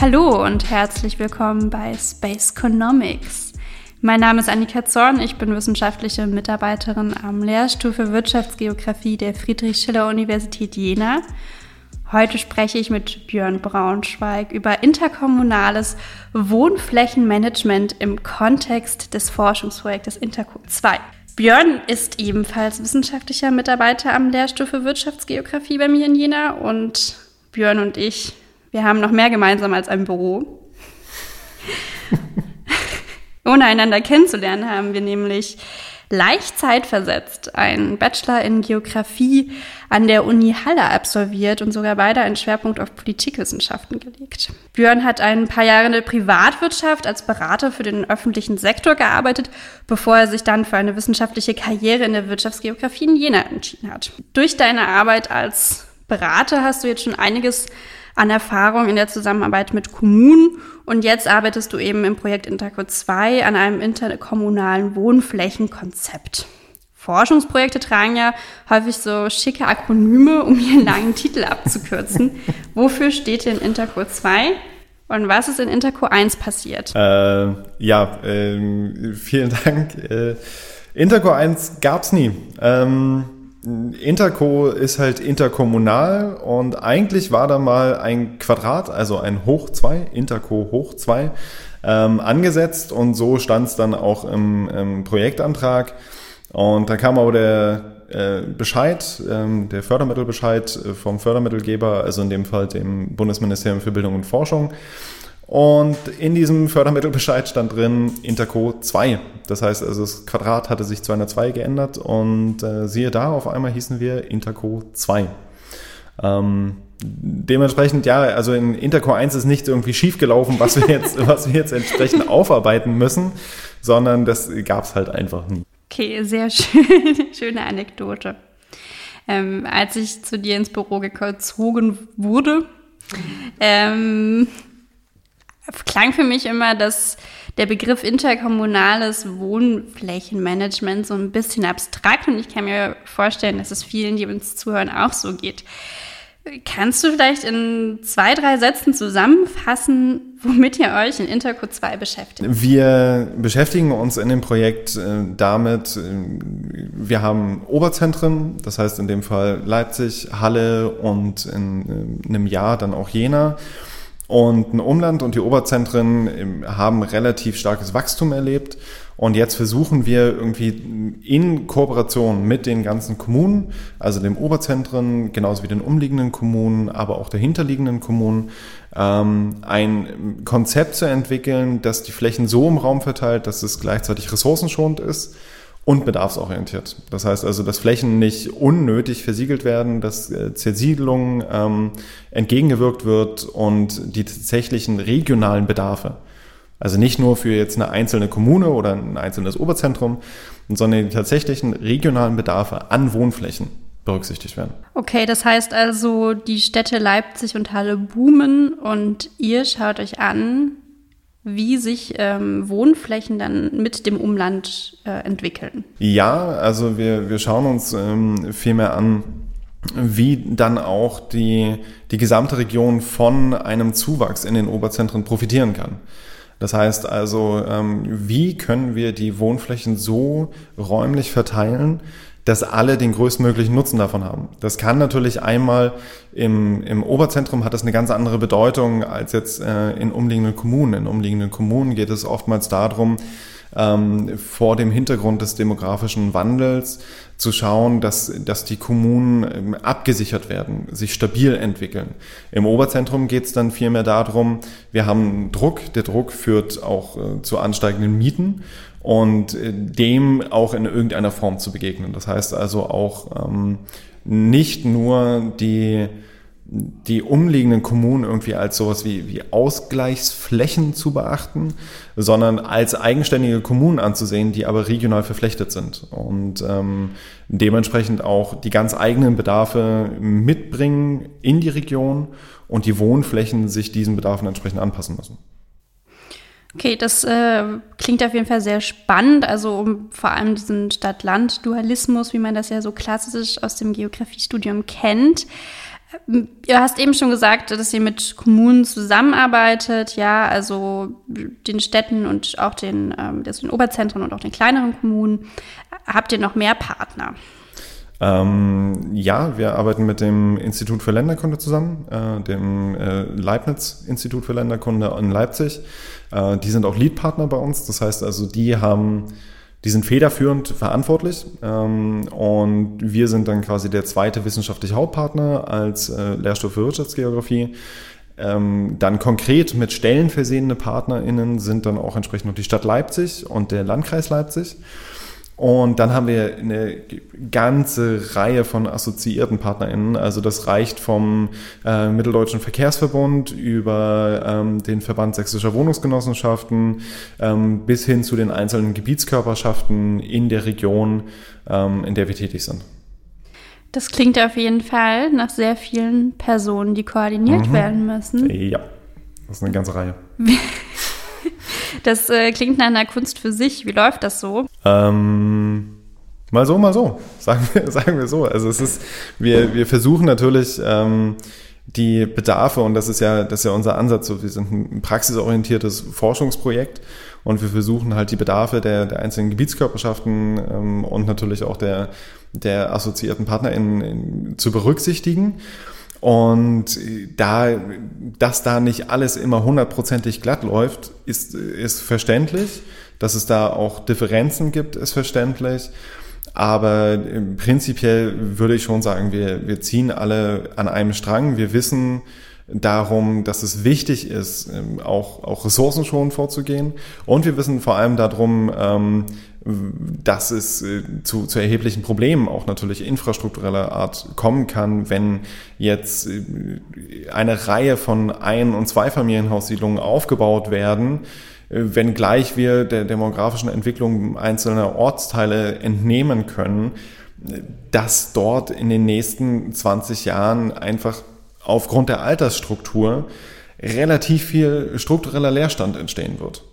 Hallo und herzlich willkommen bei Space Economics. Mein Name ist Annika Zorn, ich bin wissenschaftliche Mitarbeiterin am Lehrstuhl für Wirtschaftsgeografie der Friedrich-Schiller-Universität Jena. Heute spreche ich mit Björn Braunschweig über interkommunales Wohnflächenmanagement im Kontext des Forschungsprojektes Interco 2. Björn ist ebenfalls wissenschaftlicher Mitarbeiter am Lehrstuhl für Wirtschaftsgeografie bei mir in Jena und Björn und ich wir haben noch mehr gemeinsam als ein Büro. Ohne einander kennenzulernen, haben wir nämlich leicht zeitversetzt einen Bachelor in Geografie an der Uni Halle absolviert und sogar beide einen Schwerpunkt auf Politikwissenschaften gelegt. Björn hat ein paar Jahre in der Privatwirtschaft als Berater für den öffentlichen Sektor gearbeitet, bevor er sich dann für eine wissenschaftliche Karriere in der Wirtschaftsgeografie in Jena entschieden hat. Durch deine Arbeit als Berater hast du jetzt schon einiges an Erfahrung in der Zusammenarbeit mit Kommunen und jetzt arbeitest du eben im Projekt Interco 2 an einem interkommunalen Wohnflächenkonzept. Forschungsprojekte tragen ja häufig so schicke Akronyme, um ihren langen Titel abzukürzen. Wofür steht denn Interco 2 und was ist in Interco 1 passiert? Äh, ja, äh, vielen Dank. Äh, Interco 1 gab's nie. Ähm, Interco ist halt interkommunal und eigentlich war da mal ein Quadrat, also ein Hoch 2, Interco Hoch 2, ähm, angesetzt und so stand es dann auch im, im, Projektantrag. Und da kam aber der äh, Bescheid, ähm, der Fördermittelbescheid vom Fördermittelgeber, also in dem Fall dem Bundesministerium für Bildung und Forschung. Und in diesem Fördermittelbescheid stand drin Interco 2. Das heißt also, das Quadrat hatte sich zu einer 2 geändert und äh, siehe da, auf einmal hießen wir Interco 2. Ähm, dementsprechend, ja, also in Interco 1 ist nichts irgendwie schiefgelaufen, was wir jetzt, was wir jetzt entsprechend aufarbeiten müssen, sondern das gab es halt einfach nie. Okay, sehr schön, schöne Anekdote. Ähm, als ich zu dir ins Büro gezogen wurde, ähm, klang für mich immer, dass der Begriff interkommunales Wohnflächenmanagement so ein bisschen abstrakt und ich kann mir vorstellen, dass es vielen, die uns zuhören, auch so geht. Kannst du vielleicht in zwei, drei Sätzen zusammenfassen, womit ihr euch in Interco 2 beschäftigt? Wir beschäftigen uns in dem Projekt äh, damit, äh, wir haben Oberzentren, das heißt in dem Fall Leipzig, Halle und in, in einem Jahr dann auch Jena. Und ein Umland und die Oberzentren haben relativ starkes Wachstum erlebt. Und jetzt versuchen wir irgendwie in Kooperation mit den ganzen Kommunen, also dem Oberzentren, genauso wie den umliegenden Kommunen, aber auch dahinterliegenden Kommunen, ähm, ein Konzept zu entwickeln, das die Flächen so im Raum verteilt, dass es gleichzeitig ressourcenschonend ist und bedarfsorientiert. Das heißt also, dass Flächen nicht unnötig versiegelt werden, dass äh, Zersiedelung ähm, entgegengewirkt wird und die tatsächlichen regionalen Bedarfe, also nicht nur für jetzt eine einzelne Kommune oder ein einzelnes Oberzentrum, sondern die tatsächlichen regionalen Bedarfe an Wohnflächen berücksichtigt werden. Okay, das heißt also, die Städte Leipzig und Halle boomen und ihr schaut euch an, wie sich ähm, Wohnflächen dann mit dem Umland äh, entwickeln. Ja, also wir, wir schauen uns ähm, vielmehr an, wie dann auch die, die gesamte Region von einem Zuwachs in den Oberzentren profitieren kann. Das heißt also, ähm, wie können wir die Wohnflächen so räumlich verteilen, dass alle den größtmöglichen Nutzen davon haben. Das kann natürlich einmal im, im Oberzentrum hat das eine ganz andere Bedeutung als jetzt äh, in umliegenden Kommunen. In umliegenden Kommunen geht es oftmals darum, ähm, vor dem Hintergrund des demografischen Wandels zu schauen, dass, dass die Kommunen ähm, abgesichert werden, sich stabil entwickeln. Im Oberzentrum geht es dann vielmehr darum, wir haben Druck, der Druck führt auch äh, zu ansteigenden Mieten und äh, dem auch in irgendeiner Form zu begegnen. Das heißt also auch ähm, nicht nur die, die umliegenden Kommunen irgendwie als sowas wie, wie Ausgleichsflächen zu beachten, sondern als eigenständige Kommunen anzusehen, die aber regional verflechtet sind und ähm, dementsprechend auch die ganz eigenen Bedarfe mitbringen in die Region und die Wohnflächen sich diesen Bedarfen entsprechend anpassen müssen. Okay, das äh, klingt auf jeden Fall sehr spannend. Also um vor allem diesen Stadt-Land-Dualismus, wie man das ja so klassisch aus dem Geografiestudium kennt. Du hast eben schon gesagt, dass ihr mit Kommunen zusammenarbeitet, ja, also den Städten und auch den, ähm, den Oberzentren und auch den kleineren Kommunen. Habt ihr noch mehr Partner? Ähm, ja, wir arbeiten mit dem Institut für Länderkunde zusammen, äh, dem äh, Leibniz-Institut für Länderkunde in Leipzig. Äh, die sind auch Leadpartner bei uns. Das heißt also, die haben, die sind federführend verantwortlich ähm, und wir sind dann quasi der zweite wissenschaftliche Hauptpartner als äh, Lehrstoff für Wirtschaftsgeografie. Ähm, dann konkret mit Stellen versehene PartnerInnen sind dann auch entsprechend noch die Stadt Leipzig und der Landkreis Leipzig. Und dann haben wir eine ganze Reihe von assoziierten PartnerInnen. Also das reicht vom äh, Mitteldeutschen Verkehrsverbund über ähm, den Verband Sächsischer Wohnungsgenossenschaften ähm, bis hin zu den einzelnen Gebietskörperschaften in der Region, ähm, in der wir tätig sind. Das klingt auf jeden Fall nach sehr vielen Personen, die koordiniert mhm. werden müssen. Ja, das ist eine ganze Reihe. Das äh, klingt nach einer Kunst für sich. Wie läuft das so? Ähm, mal so, mal so. Sagen wir, sagen wir so. Also es ist, wir, wir versuchen natürlich ähm, die Bedarfe, und das ist ja, das ist ja unser Ansatz, wir sind ein praxisorientiertes Forschungsprojekt und wir versuchen halt die Bedarfe der, der einzelnen Gebietskörperschaften ähm, und natürlich auch der, der assoziierten PartnerInnen zu berücksichtigen. Und da, dass da nicht alles immer hundertprozentig glatt läuft, ist, ist verständlich. Dass es da auch Differenzen gibt, ist verständlich. Aber prinzipiell würde ich schon sagen, wir, wir ziehen alle an einem Strang. Wir wissen darum, dass es wichtig ist, auch, auch ressourcenschonend vorzugehen. Und wir wissen vor allem darum, ähm, dass es äh, zu, zu erheblichen Problemen auch natürlich infrastruktureller Art kommen kann, wenn jetzt äh, eine Reihe von Ein- und Zweifamilienhaussiedlungen aufgebaut werden, äh, wenngleich wir der demografischen Entwicklung einzelner Ortsteile entnehmen können, dass dort in den nächsten 20 Jahren einfach aufgrund der Altersstruktur relativ viel struktureller Leerstand entstehen wird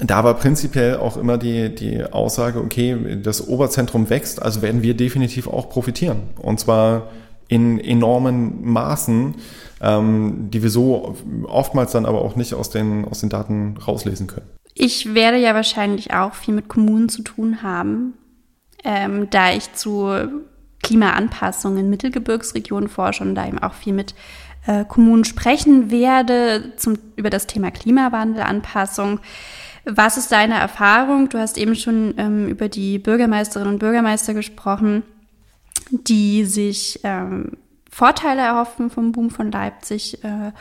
da war prinzipiell auch immer die, die Aussage, okay, das Oberzentrum wächst, also werden wir definitiv auch profitieren. Und zwar in enormen Maßen, ähm, die wir so oftmals dann aber auch nicht aus den, aus den Daten rauslesen können. Ich werde ja wahrscheinlich auch viel mit Kommunen zu tun haben, ähm, da ich zu Klimaanpassungen in Mittelgebirgsregionen forsche und da eben auch viel mit äh, Kommunen sprechen werde zum, über das Thema Klimawandel, Anpassung. Was ist deine Erfahrung? Du hast eben schon ähm, über die Bürgermeisterinnen und Bürgermeister gesprochen, die sich ähm, Vorteile erhoffen vom Boom von Leipzig äh,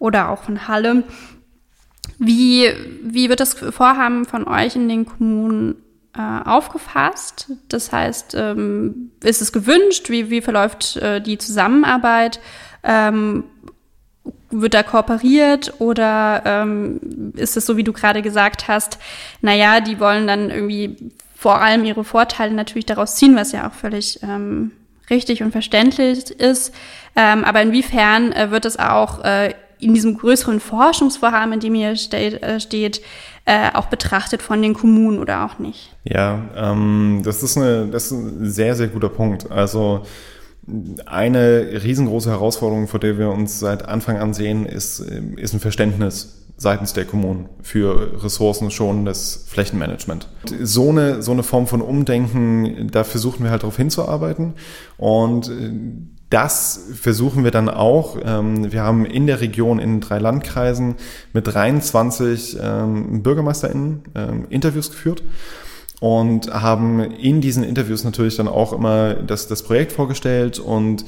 oder auch von Halle. Wie, wie wird das Vorhaben von euch in den Kommunen äh, aufgefasst? Das heißt, ähm, ist es gewünscht? Wie, wie verläuft äh, die Zusammenarbeit? Ähm, wird da kooperiert oder ähm, ist es so, wie du gerade gesagt hast, naja, die wollen dann irgendwie vor allem ihre Vorteile natürlich daraus ziehen, was ja auch völlig ähm, richtig und verständlich ist. Ähm, aber inwiefern äh, wird es auch äh, in diesem größeren Forschungsvorhaben, in dem steht, äh, steht äh, auch betrachtet von den Kommunen oder auch nicht? Ja, ähm, das, ist eine, das ist ein sehr, sehr guter Punkt. Also eine riesengroße Herausforderung, vor der wir uns seit Anfang an sehen, ist, ist ein Verständnis seitens der Kommunen für ressourcenschonendes Flächenmanagement. So eine, so eine Form von Umdenken, da versuchen wir halt darauf hinzuarbeiten und das versuchen wir dann auch. Ähm, wir haben in der Region in drei Landkreisen mit 23 ähm, BürgermeisterInnen ähm, Interviews geführt und haben in diesen Interviews natürlich dann auch immer das, das Projekt vorgestellt und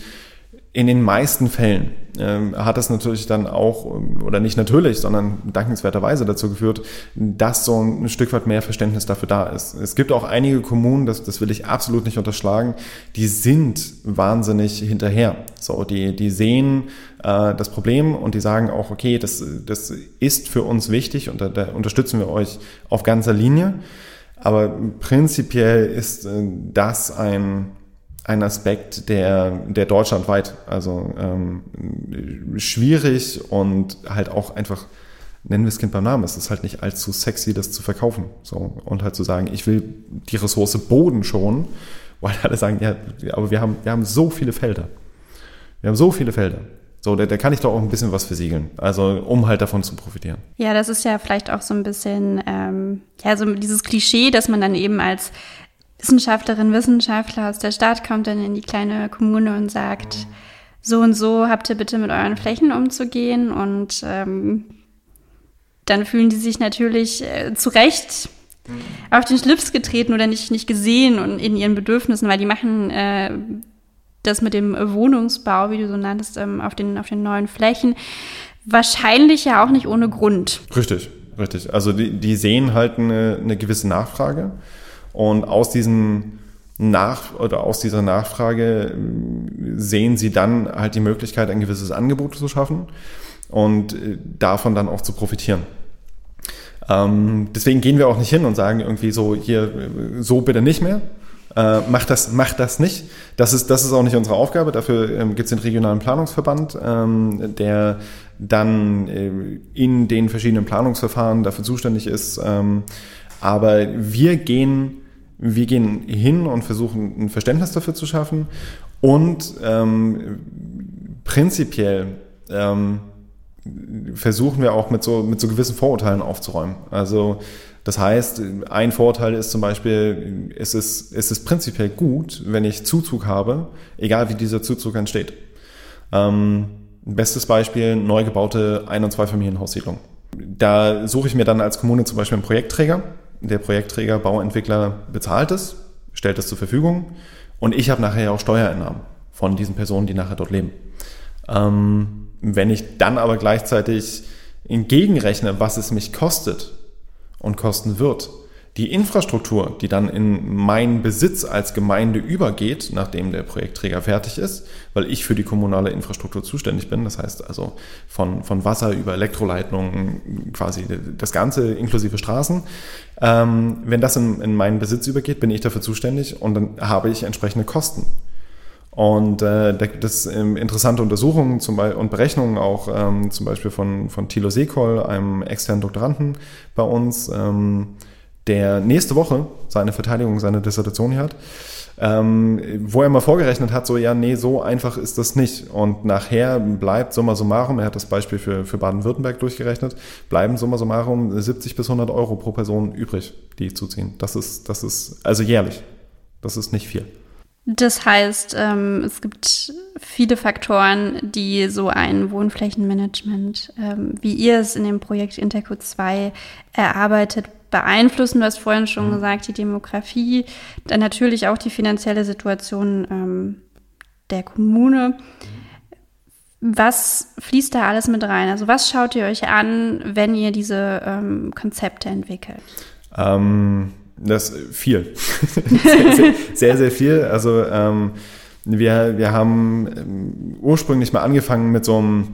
in den meisten Fällen ähm, hat das natürlich dann auch, oder nicht natürlich, sondern dankenswerterweise dazu geführt, dass so ein Stück weit mehr Verständnis dafür da ist. Es gibt auch einige Kommunen, das, das will ich absolut nicht unterschlagen, die sind wahnsinnig hinterher. So, die, die sehen äh, das Problem und die sagen auch, okay, das, das ist für uns wichtig und da, da unterstützen wir euch auf ganzer Linie. Aber prinzipiell ist äh, das ein, ein Aspekt, der, der deutschlandweit, also ähm, schwierig und halt auch einfach, nennen wir es Kind beim Namen, es ist halt nicht allzu sexy, das zu verkaufen. So, und halt zu sagen, ich will die Ressource Boden schon, weil alle sagen, ja, aber wir haben, wir haben so viele Felder. Wir haben so viele Felder. So, da, da kann ich doch auch ein bisschen was versiegeln. Also, um halt davon zu profitieren. Ja, das ist ja vielleicht auch so ein bisschen, ähm, ja, so dieses Klischee, dass man dann eben als Wissenschaftlerin, Wissenschaftler aus der Stadt kommt dann in die kleine Kommune und sagt, so und so habt ihr bitte mit euren Flächen umzugehen und ähm, dann fühlen die sich natürlich äh, zu Recht auf den Schlips getreten oder nicht, nicht gesehen und in ihren Bedürfnissen, weil die machen äh, das mit dem Wohnungsbau, wie du so nanntest, ähm, auf, den, auf den neuen Flächen, wahrscheinlich ja auch nicht ohne Grund. Richtig, richtig. Also die, die sehen halt eine, eine gewisse Nachfrage und aus diesen nach oder aus dieser Nachfrage äh, sehen sie dann halt die Möglichkeit, ein gewisses Angebot zu schaffen und äh, davon dann auch zu profitieren. Ähm, deswegen gehen wir auch nicht hin und sagen irgendwie so, hier, so bitte nicht mehr. Äh, macht, das, macht das nicht. Das ist, das ist auch nicht unsere Aufgabe. Dafür ähm, gibt es den regionalen Planungsverband, ähm, der dann äh, in den verschiedenen Planungsverfahren dafür zuständig ist. Ähm, aber wir gehen, wir gehen hin und versuchen ein Verständnis dafür zu schaffen und ähm, prinzipiell ähm, versuchen wir auch mit so, mit so gewissen Vorurteilen aufzuräumen. Also das heißt, ein Vorteil ist zum Beispiel, es ist, es ist prinzipiell gut, wenn ich Zuzug habe, egal wie dieser Zuzug entsteht. Ähm, bestes Beispiel, neu gebaute Ein- und Zweifamilienhaussiedlung. Da suche ich mir dann als Kommune zum Beispiel einen Projektträger. Der Projektträger, Bauentwickler bezahlt es, stellt es zur Verfügung und ich habe nachher auch Steuereinnahmen von diesen Personen, die nachher dort leben. Ähm, wenn ich dann aber gleichzeitig entgegenrechne, was es mich kostet und kosten wird, die Infrastruktur, die dann in meinen Besitz als Gemeinde übergeht, nachdem der Projektträger fertig ist, weil ich für die kommunale Infrastruktur zuständig bin, das heißt also von, von Wasser über Elektroleitungen, quasi das Ganze inklusive Straßen, ähm, wenn das in, in meinen Besitz übergeht, bin ich dafür zuständig und dann habe ich entsprechende Kosten. Und äh, das ähm, interessante Untersuchungen zum Beispiel, und Berechnungen auch ähm, zum Beispiel von, von Thilo Sekol, einem externen Doktoranden bei uns, ähm, der nächste Woche seine Verteidigung, seine Dissertation hier hat, ähm, wo er mal vorgerechnet hat, so ja, nee, so einfach ist das nicht. Und nachher bleibt summa summarum, er hat das Beispiel für, für Baden-Württemberg durchgerechnet, bleiben summa summarum 70 bis 100 Euro pro Person übrig, die zuziehen. Das ist, das ist, also jährlich. Das ist nicht viel. Das heißt, ähm, es gibt viele Faktoren, die so ein Wohnflächenmanagement, ähm, wie ihr es in dem Projekt Interco 2 erarbeitet, beeinflussen. Du hast vorhin schon mhm. gesagt, die Demografie, dann natürlich auch die finanzielle Situation ähm, der Kommune. Was fließt da alles mit rein? Also was schaut ihr euch an, wenn ihr diese ähm, Konzepte entwickelt? Ähm das viel. sehr, sehr, sehr, sehr, viel. Also ähm, wir, wir haben ähm, ursprünglich mal angefangen mit so einem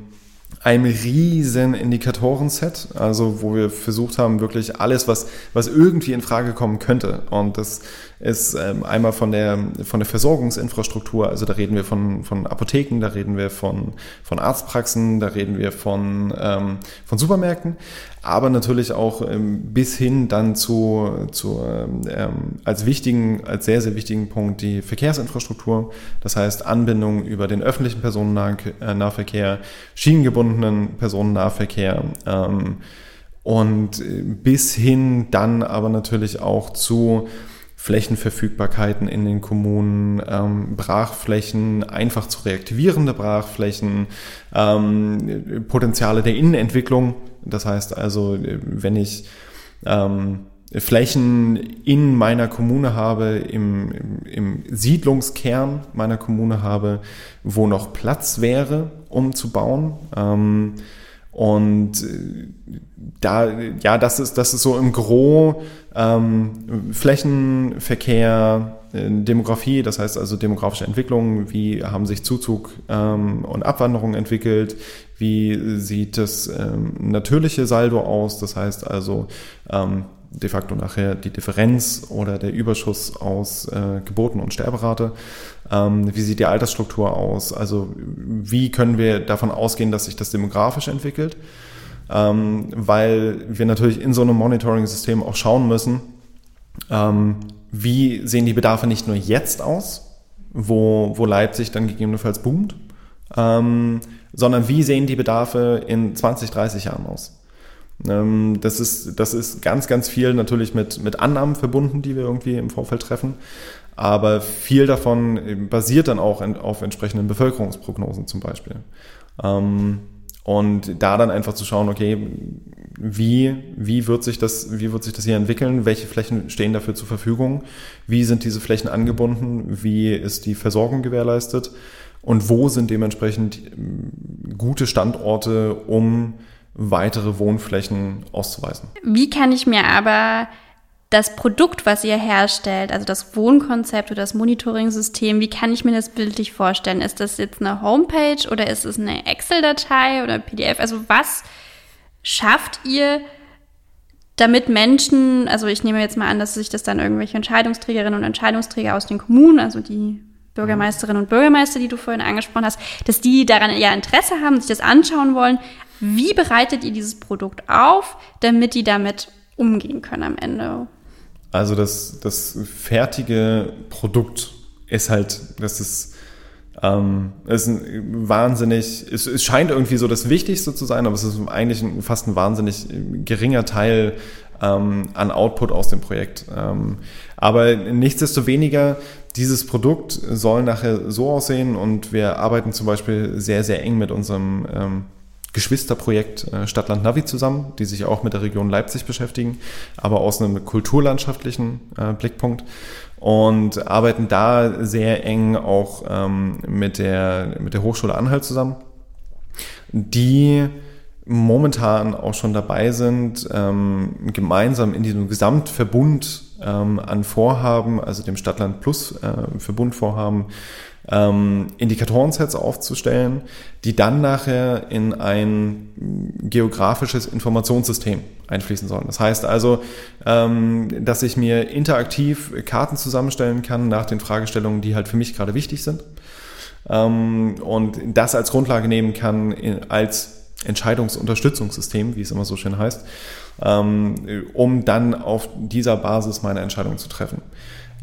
einem riesen Indikatorenset, also wo wir versucht haben, wirklich alles, was, was irgendwie in Frage kommen könnte. Und das ist ähm, einmal von der, von der Versorgungsinfrastruktur, also da reden wir von, von Apotheken, da reden wir von, von Arztpraxen, da reden wir von, ähm, von Supermärkten, aber natürlich auch ähm, bis hin dann zu, zu ähm, ähm als wichtigen, als sehr, sehr wichtigen Punkt die Verkehrsinfrastruktur, das heißt Anbindung über den öffentlichen Personennahverkehr, schienengebundenen Personennahverkehr, ähm, und äh, bis hin dann aber natürlich auch zu Flächenverfügbarkeiten in den Kommunen, ähm, Brachflächen, einfach zu reaktivierende Brachflächen, ähm, Potenziale der Innenentwicklung. Das heißt also, wenn ich ähm, Flächen in meiner Kommune habe, im, im, im Siedlungskern meiner Kommune habe, wo noch Platz wäre, um zu bauen. Ähm, und äh, da, ja, das ist, das ist so im Gro ähm, Flächenverkehr, äh, Demografie, das heißt also demografische Entwicklung, wie haben sich Zuzug ähm, und Abwanderung entwickelt, wie sieht das ähm, natürliche Saldo aus, das heißt also ähm, de facto nachher die Differenz oder der Überschuss aus äh, Geburten- und Sterberate. Ähm, wie sieht die Altersstruktur aus? Also wie können wir davon ausgehen, dass sich das demografisch entwickelt? ähm, weil wir natürlich in so einem Monitoring-System auch schauen müssen, ähm, wie sehen die Bedarfe nicht nur jetzt aus, wo, wo Leipzig dann gegebenenfalls boomt, ähm, sondern wie sehen die Bedarfe in 20, 30 Jahren aus. Ähm, das, ist, das ist ganz, ganz viel natürlich mit, mit Annahmen verbunden, die wir irgendwie im Vorfeld treffen. Aber viel davon basiert dann auch in, auf entsprechenden Bevölkerungsprognosen zum Beispiel. Ähm, und da dann einfach zu schauen, okay, wie, wie, wird sich das, wie wird sich das hier entwickeln? Welche Flächen stehen dafür zur Verfügung? Wie sind diese Flächen angebunden? Wie ist die Versorgung gewährleistet? Und wo sind dementsprechend gute Standorte, um weitere Wohnflächen auszuweisen? Wie kann ich mir aber das Produkt, was ihr herstellt, also das Wohnkonzept oder das Monitoring-System, wie kann ich mir das bildlich vorstellen? Ist das jetzt eine Homepage oder ist es eine Excel-Datei oder PDF? Also was schafft ihr, damit Menschen, also ich nehme jetzt mal an, dass sich das dann irgendwelche Entscheidungsträgerinnen und Entscheidungsträger aus den Kommunen, also die Bürgermeisterinnen und Bürgermeister, die du vorhin angesprochen hast, dass die daran ja Interesse haben, sich das anschauen wollen. Wie bereitet ihr dieses Produkt auf, damit die damit umgehen können am Ende? Also das, das fertige Produkt ist halt, das ist, ähm, ist ein wahnsinnig, es, es scheint irgendwie so das Wichtigste zu sein, aber es ist eigentlich ein, fast ein wahnsinnig geringer Teil ähm, an Output aus dem Projekt. Ähm, aber nichtsdestoweniger, dieses Produkt soll nachher so aussehen und wir arbeiten zum Beispiel sehr, sehr eng mit unserem ähm, Geschwisterprojekt äh, Stadtland Navi zusammen, die sich auch mit der Region Leipzig beschäftigen, aber aus einem kulturlandschaftlichen äh, Blickpunkt und arbeiten da sehr eng auch ähm, mit, der, mit der Hochschule Anhalt zusammen, die momentan auch schon dabei sind, ähm, gemeinsam in diesem Gesamtverbund ähm, an Vorhaben, also dem Stadtland Plus äh, Verbundvorhaben, ähm, Indikatorensets aufzustellen, die dann nachher in ein geografisches Informationssystem einfließen sollen. Das heißt also, ähm, dass ich mir interaktiv Karten zusammenstellen kann nach den Fragestellungen, die halt für mich gerade wichtig sind ähm, und das als Grundlage nehmen kann in, als Entscheidungsunterstützungssystem, wie es immer so schön heißt, um dann auf dieser Basis meine Entscheidung zu treffen.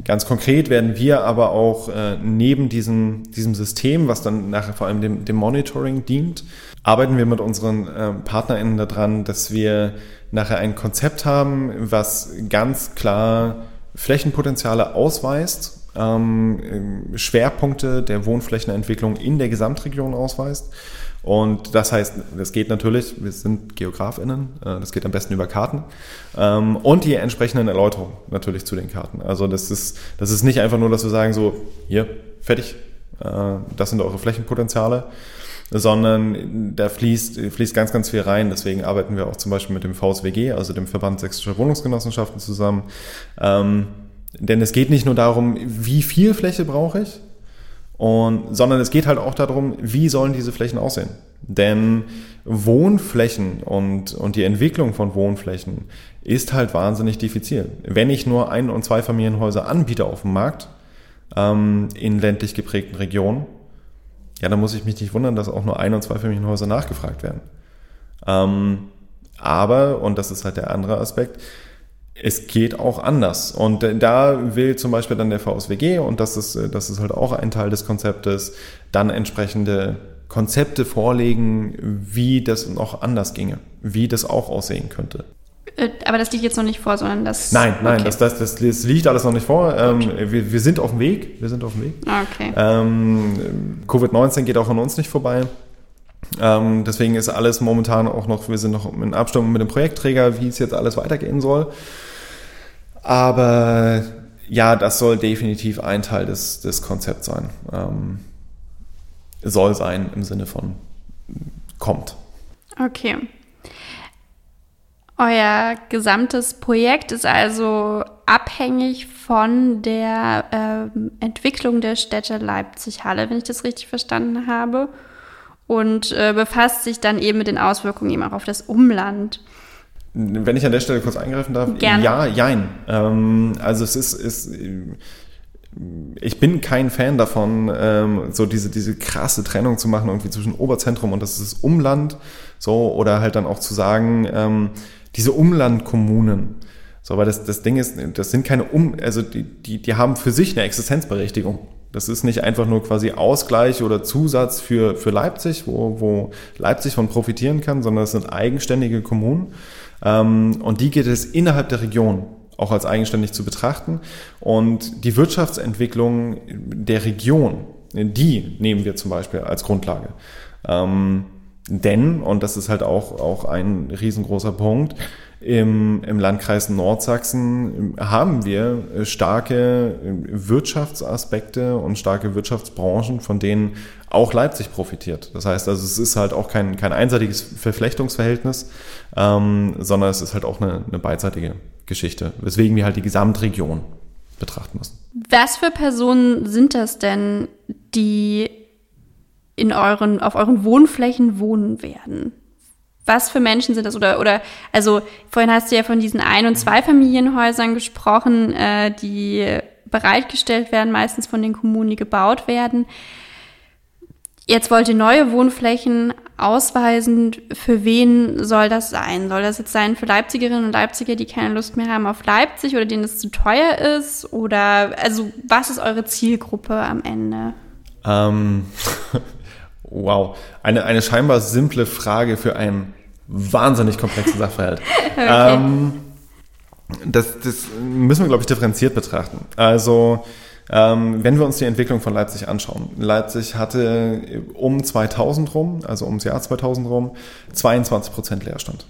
Ganz konkret werden wir aber auch äh, neben diesem, diesem System, was dann nachher vor allem dem, dem Monitoring dient, arbeiten wir mit unseren äh, PartnerInnen daran, dass wir nachher ein Konzept haben, was ganz klar Flächenpotenziale ausweist, ähm, Schwerpunkte der Wohnflächenentwicklung in der Gesamtregion ausweist und das heißt, das geht natürlich, wir sind GeografInnen, äh, das geht am besten über Karten. Ähm, und die entsprechenden Erläuterungen natürlich zu den Karten. Also das ist, das ist nicht einfach nur, dass wir sagen, so, hier, fertig, äh, das sind eure Flächenpotenziale, sondern da fließt, fließt ganz, ganz viel rein. Deswegen arbeiten wir auch zum Beispiel mit dem VSWG, also dem Verband Sächsischer Wohnungsgenossenschaften zusammen. Ähm, denn es geht nicht nur darum, wie viel Fläche brauche ich, und, sondern es geht halt auch darum, wie sollen diese Flächen aussehen. Denn Wohnflächen und, und die Entwicklung von Wohnflächen ist halt wahnsinnig diffizil. Wenn ich nur Ein- und Zweifamilienhäuser anbiete auf dem Markt, ähm, in ländlich geprägten Regionen, ja, dann muss ich mich nicht wundern, dass auch nur Ein- und Zweifamilienhäuser nachgefragt werden. Ähm, aber, und das ist halt der andere Aspekt, es geht auch anders. Und da will zum Beispiel dann der VSWG, und das ist, das ist halt auch ein Teil des Konzeptes, dann entsprechende Konzepte vorlegen, wie das noch anders ginge, wie das auch aussehen könnte. Äh, aber das liegt jetzt noch nicht vor, sondern das. Nein, nein, okay. das, das, das, das, liegt alles noch nicht vor. Ähm, wir, wir sind auf dem Weg. Wir sind auf dem Weg. Okay. Ähm, Covid-19 geht auch an uns nicht vorbei. Ähm, deswegen ist alles momentan auch noch, wir sind noch in Abstimmung mit dem Projektträger, wie es jetzt alles weitergehen soll. Aber ja, das soll definitiv ein Teil des, des Konzepts sein. Ähm, soll sein im Sinne von kommt. Okay. Euer gesamtes Projekt ist also abhängig von der äh, Entwicklung der Städte Leipzig-Halle, wenn ich das richtig verstanden habe, und äh, befasst sich dann eben mit den Auswirkungen eben auch auf das Umland. Wenn ich an der Stelle kurz eingreifen darf, Gerne. ja, jein. Ähm, also es ist, ist, ich bin kein Fan davon, ähm, so diese, diese krasse Trennung zu machen, irgendwie zwischen Oberzentrum und das ist Umland, so, oder halt dann auch zu sagen, ähm, diese Umlandkommunen. So, weil das, das Ding ist, das sind keine Um, also die, die, die haben für sich eine Existenzberechtigung. Das ist nicht einfach nur quasi Ausgleich oder Zusatz für, für Leipzig, wo, wo Leipzig von profitieren kann, sondern es sind eigenständige Kommunen. Ähm, und die geht es innerhalb der Region auch als eigenständig zu betrachten. Und die Wirtschaftsentwicklung der Region, die nehmen wir zum Beispiel als Grundlage. Ähm, denn, und das ist halt auch, auch ein riesengroßer Punkt, im, im Landkreis Nordsachsen haben wir starke Wirtschaftsaspekte und starke Wirtschaftsbranchen, von denen auch Leipzig profitiert. Das heißt also, es ist halt auch kein, kein einseitiges Verflechtungsverhältnis, ähm, sondern es ist halt auch eine, eine beidseitige Geschichte, weswegen wir halt die Gesamtregion betrachten müssen. Was für Personen sind das denn, die in euren, auf euren Wohnflächen wohnen werden? Was für Menschen sind das? Oder, oder, also vorhin hast du ja von diesen Ein- und Zweifamilienhäusern gesprochen, äh, die bereitgestellt werden, meistens von den Kommunen, die gebaut werden. Jetzt wollt ihr neue Wohnflächen ausweisen. Für wen soll das sein? Soll das jetzt sein für Leipzigerinnen und Leipziger, die keine Lust mehr haben auf Leipzig oder denen es zu teuer ist? Oder, also, was ist eure Zielgruppe am Ende? Ähm, wow. Eine, eine scheinbar simple Frage für einen wahnsinnig komplexen Sachverhalt. okay. ähm, das, das müssen wir, glaube ich, differenziert betrachten. Also, wenn wir uns die Entwicklung von Leipzig anschauen. Leipzig hatte um 2000 rum, also ums Jahr 2000 rum, 22 Prozent Leerstand.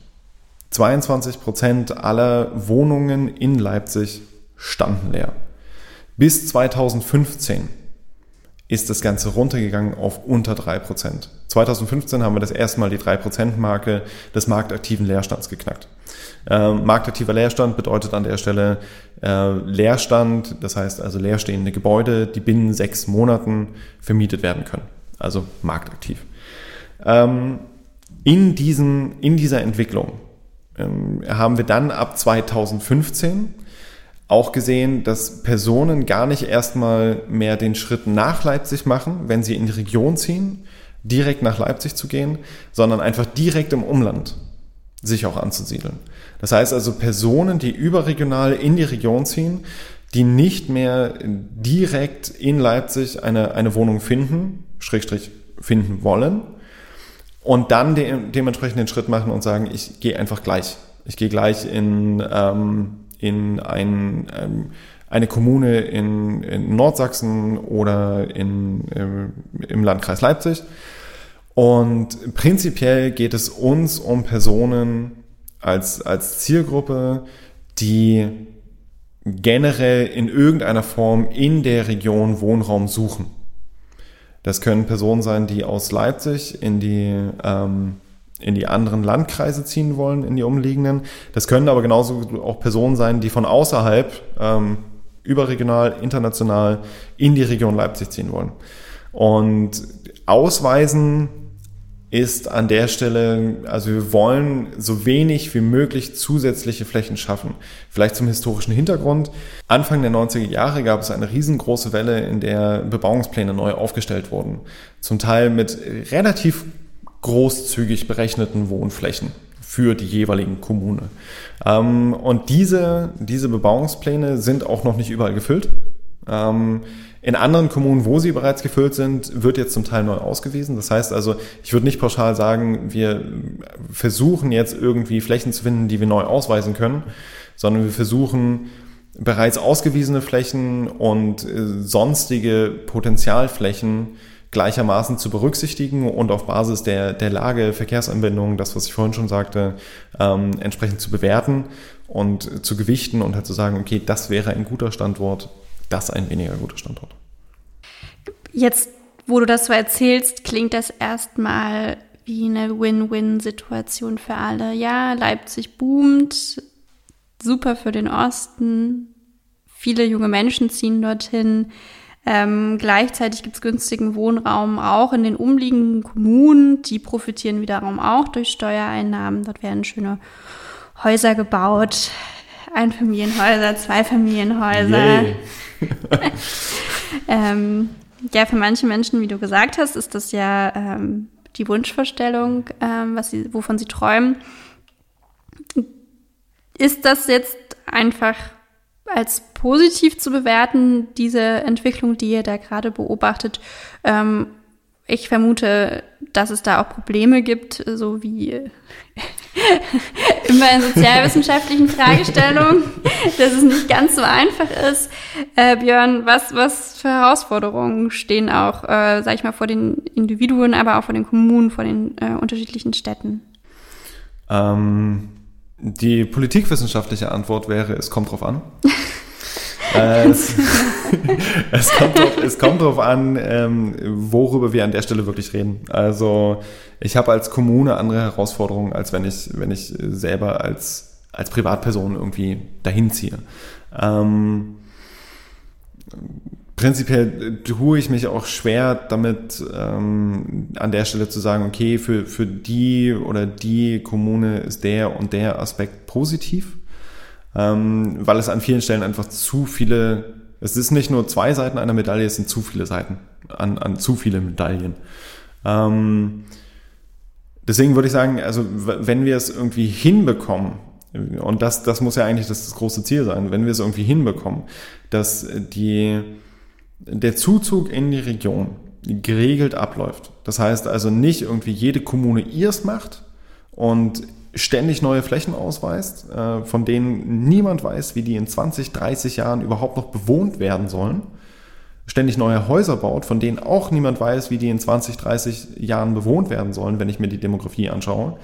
22 Prozent aller Wohnungen in Leipzig standen leer. Bis 2015 ist das Ganze runtergegangen auf unter 3%. 2015 haben wir das erste Mal die 3%-Marke des marktaktiven Leerstands geknackt. Ähm, marktaktiver Leerstand bedeutet an der Stelle äh, Leerstand, das heißt also leerstehende Gebäude, die binnen sechs Monaten vermietet werden können. Also marktaktiv. Ähm, in, diesen, in dieser Entwicklung ähm, haben wir dann ab 2015 auch gesehen, dass Personen gar nicht erstmal mehr den Schritt nach Leipzig machen, wenn sie in die Region ziehen, direkt nach Leipzig zu gehen, sondern einfach direkt im Umland sich auch anzusiedeln. Das heißt also Personen, die überregional in die Region ziehen, die nicht mehr direkt in Leipzig eine, eine Wohnung finden, Schrägstrich finden wollen und dann de dementsprechend den Schritt machen und sagen, ich gehe einfach gleich. Ich gehe gleich in ähm, in ein, ähm, eine Kommune in, in, Nordsachsen oder in, äh, im Landkreis Leipzig. Und prinzipiell geht es uns um Personen als, als Zielgruppe, die generell in irgendeiner Form in der Region Wohnraum suchen. Das können Personen sein, die aus Leipzig in die ähm, in die anderen Landkreise ziehen wollen, in die umliegenden. Das können aber genauso auch Personen sein, die von außerhalb ähm, überregional, international in die Region Leipzig ziehen wollen. Und ausweisen ist an der Stelle, also wir wollen so wenig wie möglich zusätzliche Flächen schaffen. Vielleicht zum historischen Hintergrund. Anfang der 90er Jahre gab es eine riesengroße Welle, in der Bebauungspläne neu aufgestellt wurden. Zum Teil mit relativ großzügig berechneten Wohnflächen für die jeweiligen Kommune. Ähm, und diese, diese Bebauungspläne sind auch noch nicht überall gefüllt. In anderen Kommunen, wo sie bereits gefüllt sind, wird jetzt zum Teil neu ausgewiesen. Das heißt also, ich würde nicht pauschal sagen, wir versuchen jetzt irgendwie Flächen zu finden, die wir neu ausweisen können, sondern wir versuchen bereits ausgewiesene Flächen und äh, sonstige Potenzialflächen gleichermaßen zu berücksichtigen und auf Basis der, der Lage, Verkehrsanbindung, das, was ich vorhin schon sagte, ähm, entsprechend zu bewerten und zu gewichten und halt zu sagen, okay, das wäre ein guter Standort, das ein weniger guter Standort. Jetzt, wo du das so erzählst, klingt das erstmal wie eine Win-Win-Situation für alle. Ja, Leipzig boomt, super für den Osten, viele junge Menschen ziehen dorthin. Ähm, gleichzeitig gibt es günstigen Wohnraum auch in den umliegenden Kommunen. Die profitieren wiederum auch durch Steuereinnahmen. Dort werden schöne Häuser gebaut. Einfamilienhäuser, Zweifamilienhäuser. ähm, ja, für manche Menschen, wie du gesagt hast, ist das ja ähm, die Wunschvorstellung, ähm, was sie, wovon sie träumen. Ist das jetzt einfach als positiv zu bewerten, diese Entwicklung, die ihr da gerade beobachtet. Ähm, ich vermute, dass es da auch Probleme gibt, so wie immer in sozialwissenschaftlichen Fragestellungen, dass es nicht ganz so einfach ist. Äh, Björn, was, was für Herausforderungen stehen auch, äh, sag ich mal, vor den Individuen, aber auch vor den Kommunen, vor den äh, unterschiedlichen Städten? Ähm, die politikwissenschaftliche Antwort wäre, es kommt drauf an. Äh, es, es, kommt drauf, es kommt drauf an, ähm, worüber wir an der Stelle wirklich reden. Also ich habe als Kommune andere Herausforderungen, als wenn ich, wenn ich selber als, als Privatperson irgendwie dahin ziehe. Ähm, prinzipiell tue ich mich auch schwer damit, ähm, an der Stelle zu sagen, okay, für, für die oder die Kommune ist der und der Aspekt positiv ähm, weil es an vielen Stellen einfach zu viele, es ist nicht nur zwei Seiten einer Medaille, es sind zu viele Seiten an, an zu viele Medaillen. Ähm, deswegen würde ich sagen, also wenn wir es irgendwie hinbekommen, und das, das muss ja eigentlich das, das große Ziel sein, wenn wir es irgendwie hinbekommen, dass die, der Zuzug in die Region geregelt abläuft. Das heißt also nicht irgendwie jede Kommune ihrs macht und ständig neue Flächen ausweist, äh, von denen niemand weiß, wie die in 20, 30 Jahren überhaupt noch bewohnt werden sollen, ständig neue Häuser baut, von denen auch niemand weiß, wie die in 20, 30 Jahren bewohnt werden sollen, wenn ich mir die Demografie anschaue,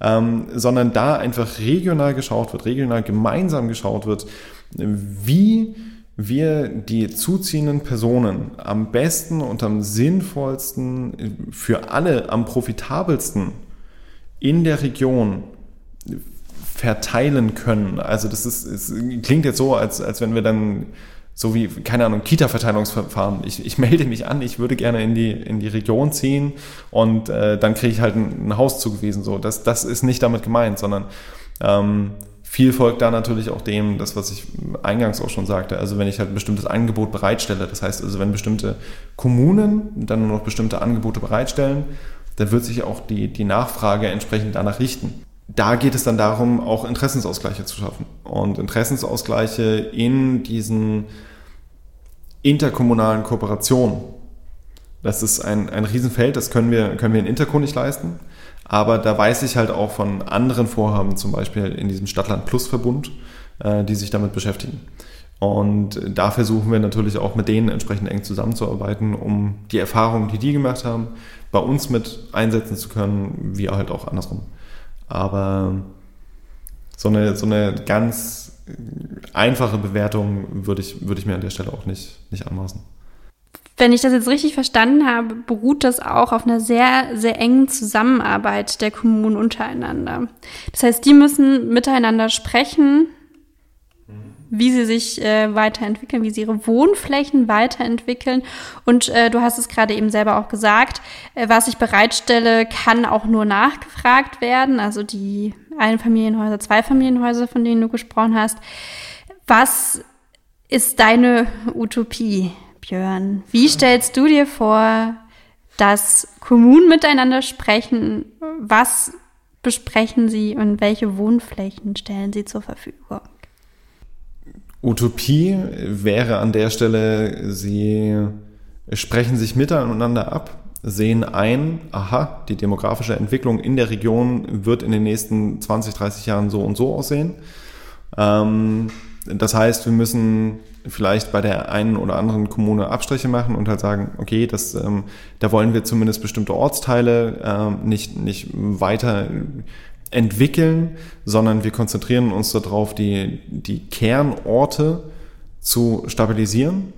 ähm, sondern da einfach regional geschaut wird, regional gemeinsam geschaut wird, wie wir die zuziehenden Personen am besten und am sinnvollsten für alle am profitabelsten in der Region verteilen können. Also das ist, es klingt jetzt so, als, als wenn wir dann so wie, keine Ahnung, Kita-Verteilungsverfahren. Ich, ich melde mich an, ich würde gerne in die, in die Region ziehen und äh, dann kriege ich halt ein, ein, Haus zugewiesen. So, das, das ist nicht damit gemeint, sondern ähm, viel folgt da natürlich auch dem, das, was ich eingangs auch schon sagte. Also wenn ich halt ein bestimmtes Angebot bereitstelle, das heißt also, wenn bestimmte Kommunen dann nur noch bestimmte Angebote bereitstellen dann wird sich auch die, die Nachfrage entsprechend danach richten. Da geht es dann darum, auch Interessensausgleiche zu schaffen. Und Interessensausgleiche in diesen interkommunalen Kooperationen. Das ist ein, ein Riesenfeld, das können wir, können wir in Interko nicht leisten. Aber da weiß ich halt auch von anderen Vorhaben, zum Beispiel in diesem Stadtland Plus Verbund, äh, die sich damit beschäftigen. Und da versuchen wir natürlich auch mit denen entsprechend eng zusammenzuarbeiten, um die Erfahrungen, die die gemacht haben, bei uns mit einsetzen zu können, wie halt auch andersrum. Aber so eine, so eine ganz einfache Bewertung würde ich, würde ich mir an der Stelle auch nicht, nicht anmaßen. Wenn ich das jetzt richtig verstanden habe, beruht das auch auf einer sehr, sehr engen Zusammenarbeit der Kommunen untereinander. Das heißt, die müssen miteinander sprechen, wie sie sich äh, weiterentwickeln, wie sie ihre Wohnflächen weiterentwickeln. Und äh, du hast es gerade eben selber auch gesagt, äh, was ich bereitstelle, kann auch nur nachgefragt werden. Also die Einfamilienhäuser, Zweifamilienhäuser, von denen du gesprochen hast. Was ist deine Utopie, Björn? Wie stellst du dir vor, dass Kommunen miteinander sprechen? Was besprechen sie und welche Wohnflächen stellen sie zur Verfügung? Utopie wäre an der Stelle, sie sprechen sich miteinander ab, sehen ein, aha, die demografische Entwicklung in der Region wird in den nächsten 20, 30 Jahren so und so aussehen. Ähm, das heißt, wir müssen vielleicht bei der einen oder anderen Kommune Abstriche machen und halt sagen, okay, das, ähm, da wollen wir zumindest bestimmte Ortsteile ähm, nicht, nicht weiter entwickeln, sondern wir konzentrieren uns darauf, die, die Kernorte zu stabilisieren.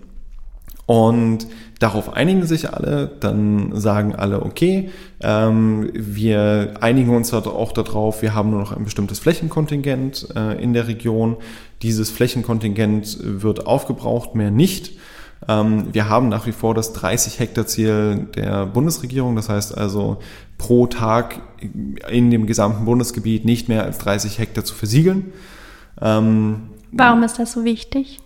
Und darauf einigen sich alle, dann sagen alle, okay, ähm, wir einigen uns auch darauf, wir haben nur noch ein bestimmtes Flächenkontingent äh, in der Region. Dieses Flächenkontingent wird aufgebraucht, mehr nicht. Ähm, wir haben nach wie vor das 30 Hektar Ziel der Bundesregierung. Das heißt also pro Tag in dem gesamten Bundesgebiet nicht mehr als 30 Hektar zu versiegeln. Ähm, Warum ist das so wichtig?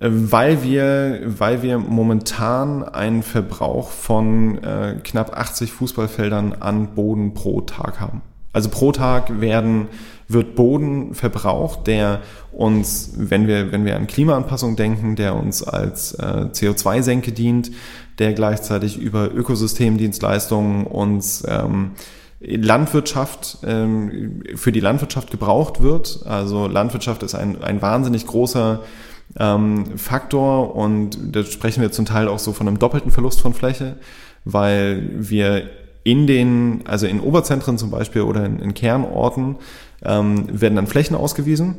Äh, weil wir, weil wir momentan einen Verbrauch von äh, knapp 80 Fußballfeldern an Boden pro Tag haben. Also pro Tag werden, wird Boden verbraucht, der uns, wenn wir, wenn wir an Klimaanpassung denken, der uns als äh, CO2-Senke dient, der gleichzeitig über Ökosystemdienstleistungen uns ähm, Landwirtschaft ähm, für die Landwirtschaft gebraucht wird. Also Landwirtschaft ist ein, ein wahnsinnig großer ähm, Faktor und da sprechen wir zum Teil auch so von einem doppelten Verlust von Fläche, weil wir in den, also in Oberzentren zum Beispiel oder in, in Kernorten ähm, werden dann Flächen ausgewiesen.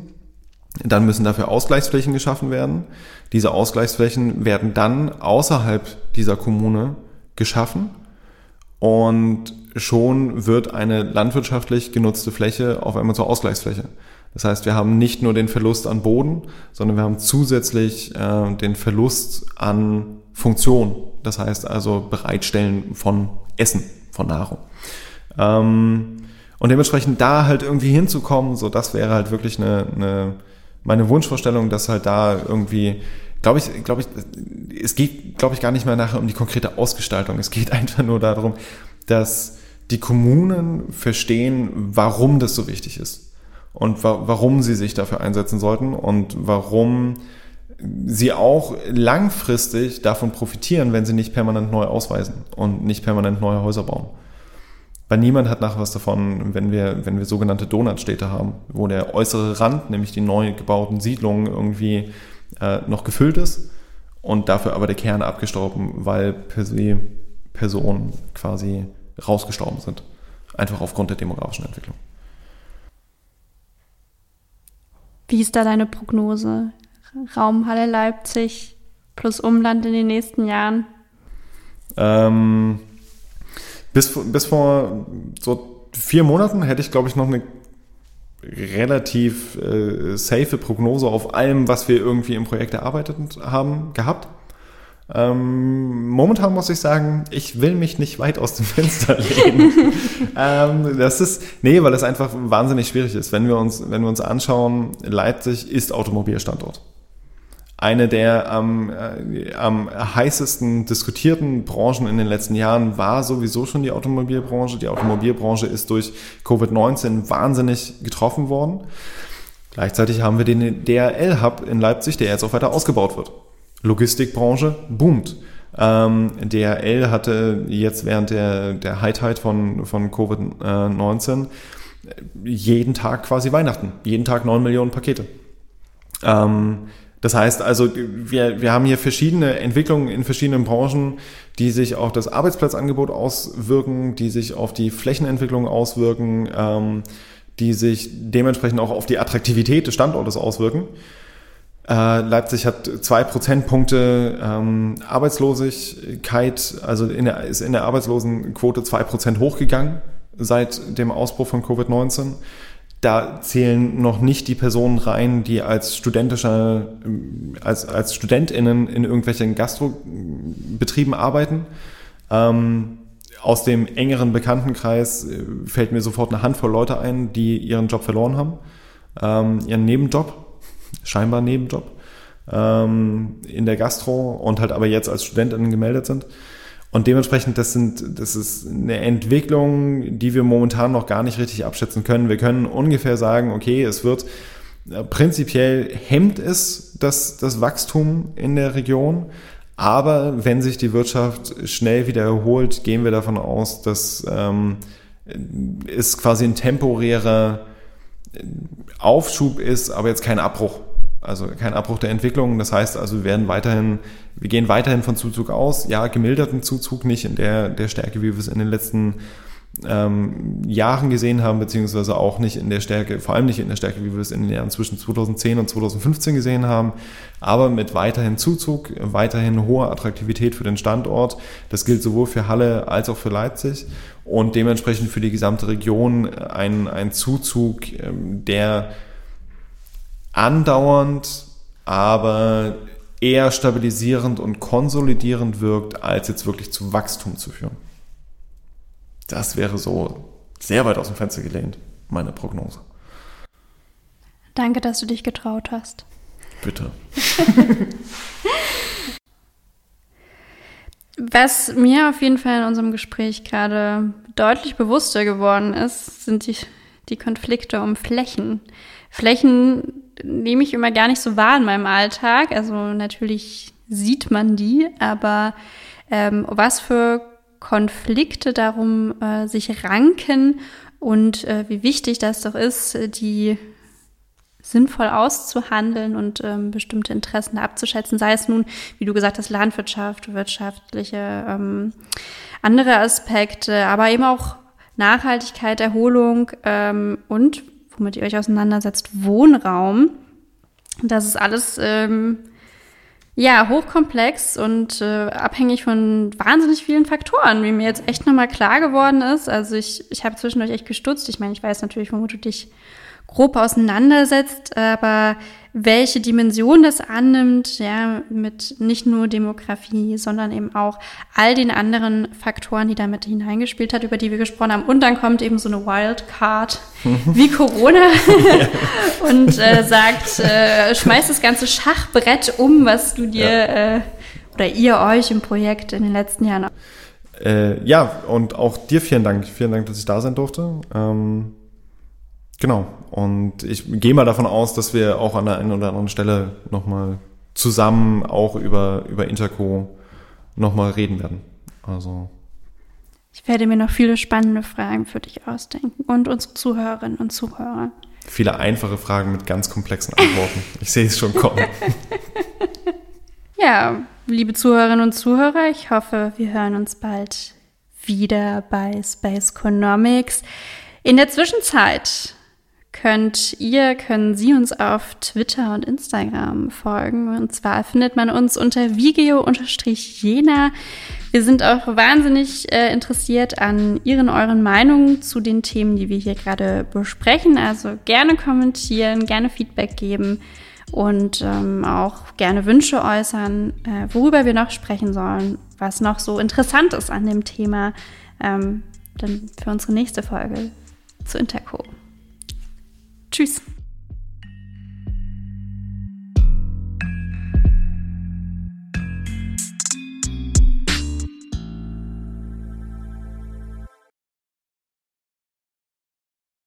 Dann müssen dafür Ausgleichsflächen geschaffen werden. Diese Ausgleichsflächen werden dann außerhalb dieser Kommune geschaffen und schon wird eine landwirtschaftlich genutzte Fläche auf einmal zur Ausgleichsfläche. Das heißt, wir haben nicht nur den Verlust an Boden, sondern wir haben zusätzlich äh, den Verlust an Funktion. Das heißt also Bereitstellen von Essen, von Nahrung. Ähm, und dementsprechend da halt irgendwie hinzukommen, so das wäre halt wirklich eine, eine meine Wunschvorstellung, dass halt da irgendwie glaube ich, glaube ich, es geht, glaube ich, gar nicht mehr nachher um die konkrete Ausgestaltung. Es geht einfach nur darum, dass die Kommunen verstehen, warum das so wichtig ist und wa warum sie sich dafür einsetzen sollten und warum sie auch langfristig davon profitieren, wenn sie nicht permanent neu ausweisen und nicht permanent neue Häuser bauen. Weil niemand hat nachher was davon, wenn wir, wenn wir sogenannte Donutstädte haben, wo der äußere Rand, nämlich die neu gebauten Siedlungen, irgendwie äh, noch gefüllt ist und dafür aber der Kern abgestorben, weil per se Personen quasi rausgestorben sind. Einfach aufgrund der demografischen Entwicklung. Wie ist da deine Prognose? Raumhalle Leipzig plus Umland in den nächsten Jahren? Ähm, bis, bis vor so vier Monaten hätte ich, glaube ich, noch eine relativ äh, safe Prognose auf allem, was wir irgendwie im Projekt erarbeitet haben, gehabt. Ähm, momentan muss ich sagen, ich will mich nicht weit aus dem Fenster legen. ähm, das ist, nee, weil es einfach wahnsinnig schwierig ist. Wenn wir uns, wenn wir uns anschauen, Leipzig ist Automobilstandort. Eine der am, äh, am heißesten diskutierten Branchen in den letzten Jahren war sowieso schon die Automobilbranche. Die Automobilbranche ist durch Covid-19 wahnsinnig getroffen worden. Gleichzeitig haben wir den DRL-Hub in Leipzig, der jetzt auch weiter ausgebaut wird. Logistikbranche boomt. Ähm, DHL hatte jetzt während der, der Heitheit von, von Covid-19 jeden Tag quasi Weihnachten, jeden Tag neun Millionen Pakete. Ähm, das heißt also, wir, wir haben hier verschiedene Entwicklungen in verschiedenen Branchen, die sich auf das Arbeitsplatzangebot auswirken, die sich auf die Flächenentwicklung auswirken, ähm, die sich dementsprechend auch auf die Attraktivität des Standortes auswirken. Äh, Leipzig hat zwei Prozentpunkte ähm, Arbeitslosigkeit, also in der, ist in der Arbeitslosenquote zwei Prozent hochgegangen seit dem Ausbruch von Covid-19. Da zählen noch nicht die Personen rein, die als studentischer, als, als StudentInnen in irgendwelchen Gastrobetrieben arbeiten. Ähm, aus dem engeren Bekanntenkreis äh, fällt mir sofort eine Handvoll Leute ein, die ihren Job verloren haben, ähm, ihren Nebenjob scheinbar Nebenjob ähm, in der Gastro und halt aber jetzt als Studentinnen gemeldet sind. Und dementsprechend, das sind, das ist eine Entwicklung, die wir momentan noch gar nicht richtig abschätzen können. Wir können ungefähr sagen, okay, es wird äh, prinzipiell hemmt es das, das Wachstum in der Region. Aber wenn sich die Wirtschaft schnell wieder erholt, gehen wir davon aus, dass ähm, es quasi ein temporärer Aufschub ist, aber jetzt kein Abbruch. Also kein Abbruch der Entwicklung. Das heißt also, wir werden weiterhin, wir gehen weiterhin von Zuzug aus. Ja, gemilderten Zuzug nicht in der, der Stärke, wie wir es in den letzten ähm, Jahren gesehen haben, beziehungsweise auch nicht in der Stärke, vor allem nicht in der Stärke, wie wir es in den Jahren zwischen 2010 und 2015 gesehen haben, aber mit weiterhin Zuzug, weiterhin hoher Attraktivität für den Standort. Das gilt sowohl für Halle als auch für Leipzig und dementsprechend für die gesamte Region ein, ein Zuzug, ähm, der andauernd, aber eher stabilisierend und konsolidierend wirkt, als jetzt wirklich zu Wachstum zu führen. Das wäre so sehr weit aus dem Fenster gelehnt, meine Prognose. Danke, dass du dich getraut hast. Bitte. Was mir auf jeden Fall in unserem Gespräch gerade deutlich bewusster geworden ist, sind die, die Konflikte um Flächen. Flächen nehme ich immer gar nicht so wahr in meinem Alltag. Also natürlich sieht man die, aber ähm, was für Konflikte darum äh, sich ranken und äh, wie wichtig das doch ist, die sinnvoll auszuhandeln und ähm, bestimmte Interessen abzuschätzen, sei es nun, wie du gesagt hast, Landwirtschaft, wirtschaftliche, ähm, andere Aspekte, aber eben auch Nachhaltigkeit, Erholung ähm, und, womit ihr euch auseinandersetzt, Wohnraum. Das ist alles ähm, ja hochkomplex und äh, abhängig von wahnsinnig vielen Faktoren, wie mir jetzt echt nochmal klar geworden ist. Also ich, ich habe zwischendurch echt gestutzt. Ich meine, ich weiß natürlich, womit du dich grob auseinandersetzt, aber welche Dimension das annimmt, ja, mit nicht nur Demografie, sondern eben auch all den anderen Faktoren, die damit hineingespielt hat, über die wir gesprochen haben. Und dann kommt eben so eine Wildcard wie Corona und äh, sagt, äh, schmeißt das ganze Schachbrett um, was du dir ja. äh, oder ihr euch im Projekt in den letzten Jahren. Äh, ja, und auch dir vielen Dank. Vielen Dank, dass ich da sein durfte. Ähm Genau. Und ich gehe mal davon aus, dass wir auch an der einen oder anderen Stelle nochmal zusammen auch über, über Interco nochmal reden werden. Also. Ich werde mir noch viele spannende Fragen für dich ausdenken und unsere Zuhörerinnen und Zuhörer. Viele einfache Fragen mit ganz komplexen Antworten. Ich sehe es schon kommen. ja, liebe Zuhörerinnen und Zuhörer, ich hoffe, wir hören uns bald wieder bei Space Economics. In der Zwischenzeit könnt ihr, können Sie uns auf Twitter und Instagram folgen. Und zwar findet man uns unter vigeo-jena. Wir sind auch wahnsinnig äh, interessiert an Ihren, euren Meinungen zu den Themen, die wir hier gerade besprechen. Also gerne kommentieren, gerne Feedback geben und ähm, auch gerne Wünsche äußern, äh, worüber wir noch sprechen sollen, was noch so interessant ist an dem Thema, ähm, dann für unsere nächste Folge zu Interco. Tschüss.